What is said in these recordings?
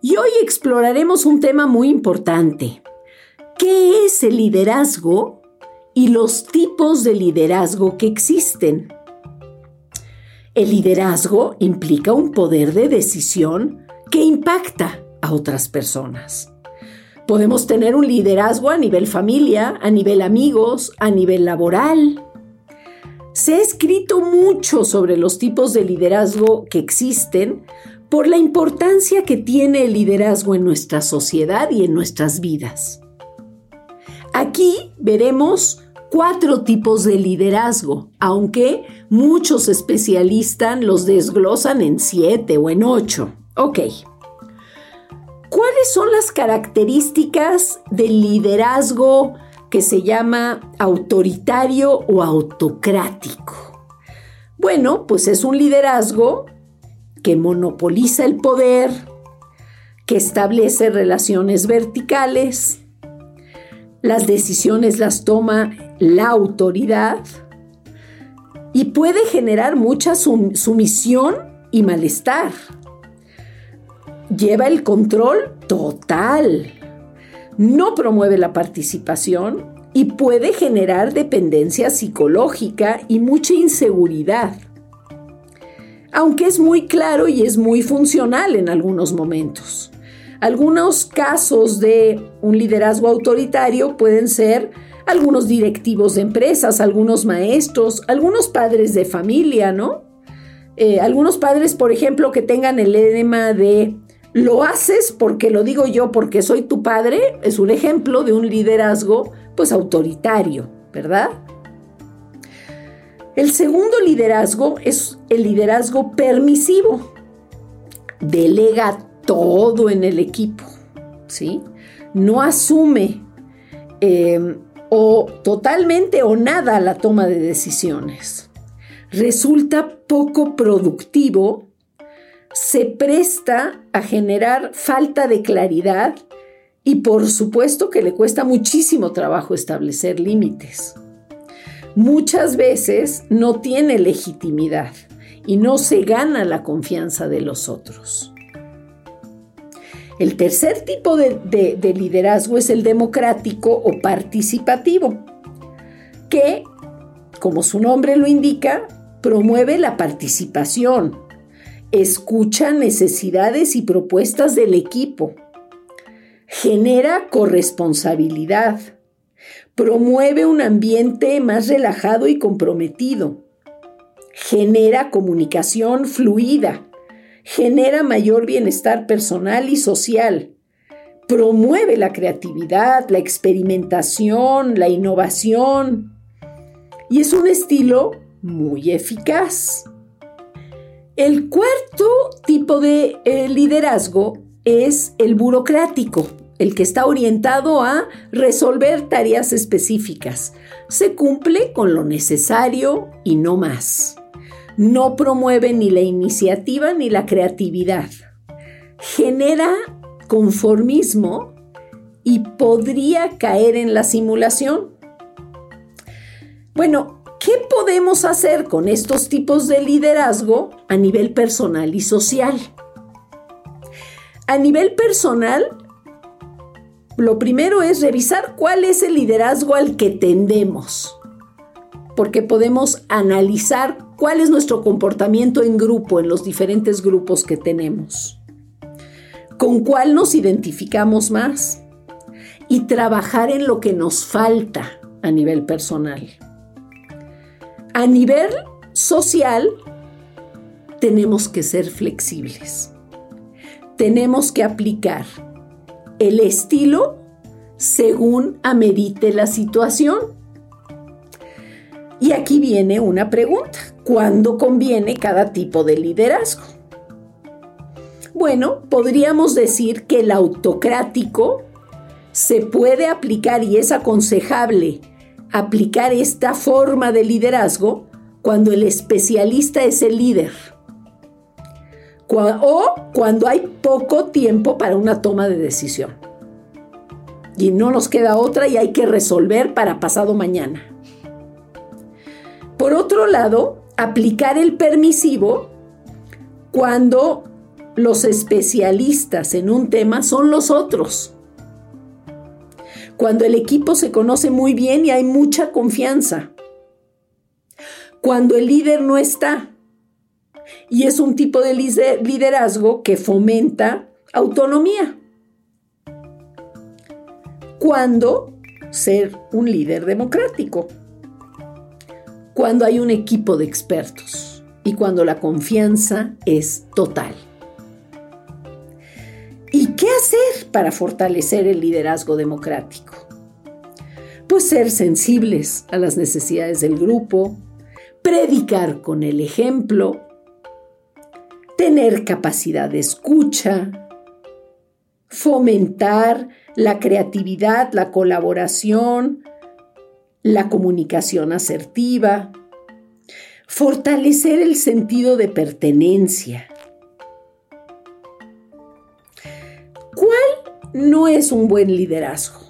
y hoy exploraremos un tema muy importante. ¿Qué es el liderazgo y los tipos de liderazgo que existen? El liderazgo implica un poder de decisión que impacta a otras personas. Podemos tener un liderazgo a nivel familia, a nivel amigos, a nivel laboral. Se ha escrito mucho sobre los tipos de liderazgo que existen por la importancia que tiene el liderazgo en nuestra sociedad y en nuestras vidas. Aquí veremos cuatro tipos de liderazgo, aunque muchos especialistas los desglosan en siete o en ocho. Ok. ¿Cuáles son las características del liderazgo que se llama autoritario o autocrático? Bueno, pues es un liderazgo que monopoliza el poder, que establece relaciones verticales, las decisiones las toma la autoridad y puede generar mucha sumisión y malestar lleva el control total, no promueve la participación y puede generar dependencia psicológica y mucha inseguridad. Aunque es muy claro y es muy funcional en algunos momentos. Algunos casos de un liderazgo autoritario pueden ser algunos directivos de empresas, algunos maestros, algunos padres de familia, ¿no? Eh, algunos padres, por ejemplo, que tengan el lema de lo haces porque lo digo yo, porque soy tu padre, es un ejemplo de un liderazgo pues autoritario, ¿verdad? El segundo liderazgo es el liderazgo permisivo. Delega todo en el equipo, ¿sí? No asume em, o totalmente o nada la toma de decisiones. Resulta poco productivo se presta a generar falta de claridad y por supuesto que le cuesta muchísimo trabajo establecer límites. Muchas veces no tiene legitimidad y no se gana la confianza de los otros. El tercer tipo de, de, liderazgo es el democrático o participativo, que, como su nombre lo indica, promueve la participación, escucha necesidades y propuestas del equipo, genera corresponsabilidad, promueve un ambiente más relajado y comprometido, genera comunicación fluida, genera mayor bienestar personal y social, promueve la creatividad, la experimentación, la innovación. Y es un estilo muy eficaz. El cuarto tipo de eh, liderazgo es el burocrático, el que está orientado a resolver tareas específicas. Se cumple con lo necesario y no más. No promueve ni la iniciativa ni la creatividad. Genera conformismo y podría caer en la simulación. Bueno, ¿Qué podemos hacer con estos tipos de liderazgo a nivel personal y social? A nivel personal, lo primero es revisar cuál es el liderazgo al que tendemos, porque podemos analizar cuál es nuestro comportamiento en grupo, en los diferentes grupos que tenemos, con cuál nos identificamos más y trabajar en lo que nos falta a nivel personal. A nivel social, tenemos que ser flexibles. Tenemos que aplicar el estilo según amerite la situación. Y aquí viene una pregunta. ¿Cuándo conviene cada tipo de liderazgo? Bueno, podríamos decir que el autocrático se puede aplicar y es aconsejable aplicar esta forma de liderazgo cuando el especialista es el líder o cuando hay poco tiempo para una toma de decisión. Y no nos queda otra y hay que resolver para pasado mañana. Por otro lado, aplicar el permisivo cuando los especialistas en un tema son los otros. Cuando el equipo se conoce muy bien y hay mucha confianza. Cuando el líder no está. Y es un tipo de liderazgo que fomenta autonomía. Cuando ser un líder democrático. Cuando hay un equipo de expertos y cuando la confianza es total. ¿Y qué hacer para fortalecer el liderazgo democrático? Pues ser sensibles a las necesidades del grupo, predicar con el ejemplo, tener capacidad de escucha, fomentar la creatividad, la colaboración, la comunicación asertiva, fortalecer el sentido de pertenencia, no es un buen liderazgo.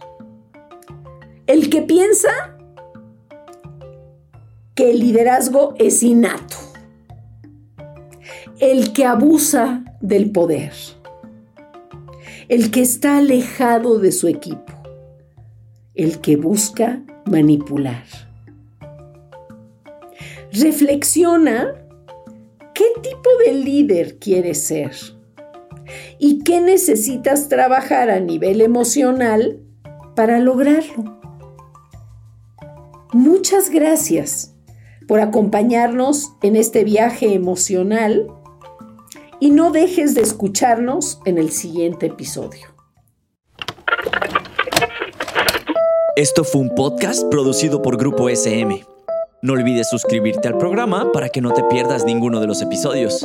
El que piensa que el liderazgo es innato. El que abusa del poder. El que está alejado de su equipo. El que busca manipular. Reflexiona qué tipo de líder quieres ser y qué necesitas trabajar a nivel emocional para lograrlo. Muchas gracias por acompañarnos en este viaje emocional y no dejes de escucharnos en el siguiente episodio. Esto fue un podcast producido por Grupo SM. No olvides suscribirte al programa para que no te pierdas ninguno de los episodios.